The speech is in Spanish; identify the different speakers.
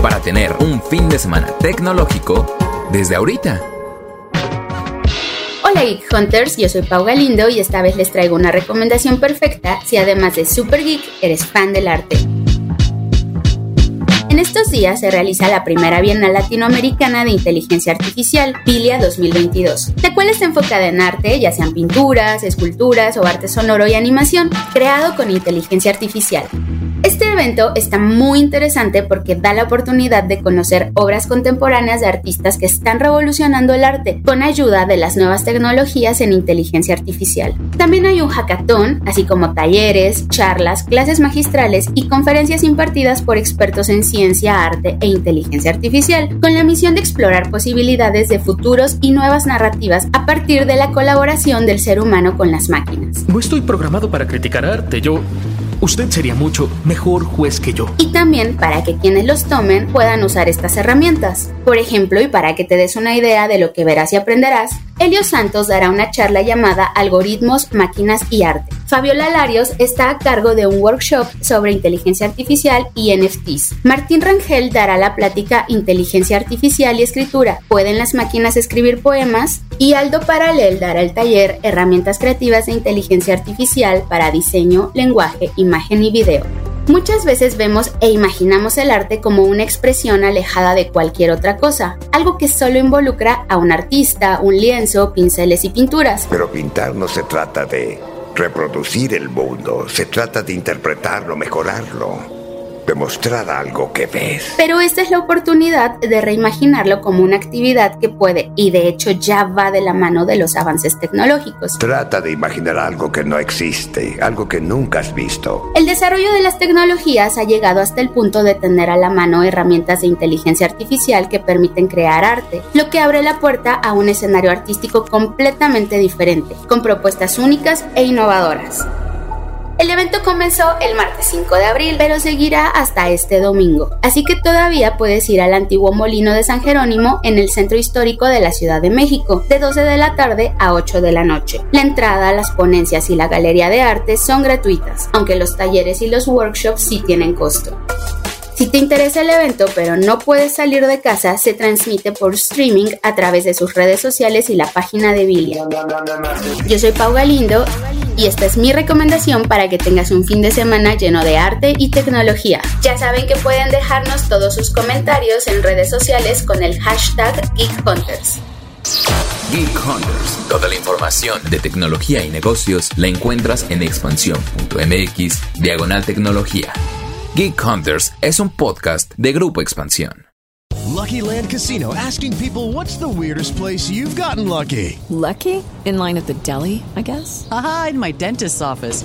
Speaker 1: para tener un fin de semana tecnológico desde ahorita.
Speaker 2: Hola Geek Hunters, yo soy Pau Galindo y esta vez les traigo una recomendación perfecta si además de Super Geek eres fan del arte. En estos días se realiza la primera Bienal Latinoamericana de Inteligencia Artificial, PILIA 2022, la cual está enfocada en arte, ya sean pinturas, esculturas o arte sonoro y animación, creado con inteligencia artificial. Este evento está muy interesante porque da la oportunidad de conocer obras contemporáneas de artistas que están revolucionando el arte con ayuda de las nuevas tecnologías en inteligencia artificial. También hay un hackathon, así como talleres, charlas, clases magistrales y conferencias impartidas por expertos en ciencia, arte e inteligencia artificial, con la misión de explorar posibilidades de futuros y nuevas narrativas a partir de la colaboración del ser humano con las máquinas.
Speaker 3: No estoy programado para criticar arte, yo usted sería mucho mejor juez que yo.
Speaker 2: Y también para que quienes los tomen puedan usar estas herramientas. Por ejemplo, y para que te des una idea de lo que verás y aprenderás, Elio Santos dará una charla llamada Algoritmos, Máquinas y Arte. Fabiola Larios está a cargo de un workshop sobre inteligencia artificial y NFTs. Martín Rangel dará la plática Inteligencia Artificial y Escritura. ¿Pueden las máquinas escribir poemas? Y Aldo Paralel dará el taller Herramientas Creativas de Inteligencia Artificial para Diseño, Lenguaje, Imagen y Video. Muchas veces vemos e imaginamos el arte como una expresión alejada de cualquier otra cosa, algo que solo involucra a un artista, un lienzo, pinceles y pinturas.
Speaker 4: Pero pintar no se trata de reproducir el mundo, se trata de interpretarlo, mejorarlo demostrar algo que ves.
Speaker 2: Pero esta es la oportunidad de reimaginarlo como una actividad que puede, y de hecho ya va de la mano de los avances tecnológicos.
Speaker 4: Trata de imaginar algo que no existe, algo que nunca has visto.
Speaker 2: El desarrollo de las tecnologías ha llegado hasta el punto de tener a la mano herramientas de inteligencia artificial que permiten crear arte, lo que abre la puerta a un escenario artístico completamente diferente, con propuestas únicas e innovadoras. El evento comenzó el martes 5 de abril, pero seguirá hasta este domingo. Así que todavía puedes ir al antiguo molino de San Jerónimo en el centro histórico de la Ciudad de México, de 12 de la tarde a 8 de la noche. La entrada, las ponencias y la galería de arte son gratuitas, aunque los talleres y los workshops sí tienen costo. Si te interesa el evento pero no puedes salir de casa, se transmite por streaming a través de sus redes sociales y la página de Bilia. Yo soy Pau Galindo y esta es mi recomendación para que tengas un fin de semana lleno de arte y tecnología. Ya saben que pueden dejarnos todos sus comentarios en redes sociales con el hashtag GeekHunters.
Speaker 1: Geek Hunters. Toda la información de tecnología y negocios la encuentras en expansión.mx diagonal tecnología. Geek Hunters es un podcast de Grupo Expansión.
Speaker 5: Lucky Land Casino asking people what's the weirdest place you've gotten lucky.
Speaker 6: Lucky? In line at the deli, I guess.
Speaker 7: Aha, in my dentist's office.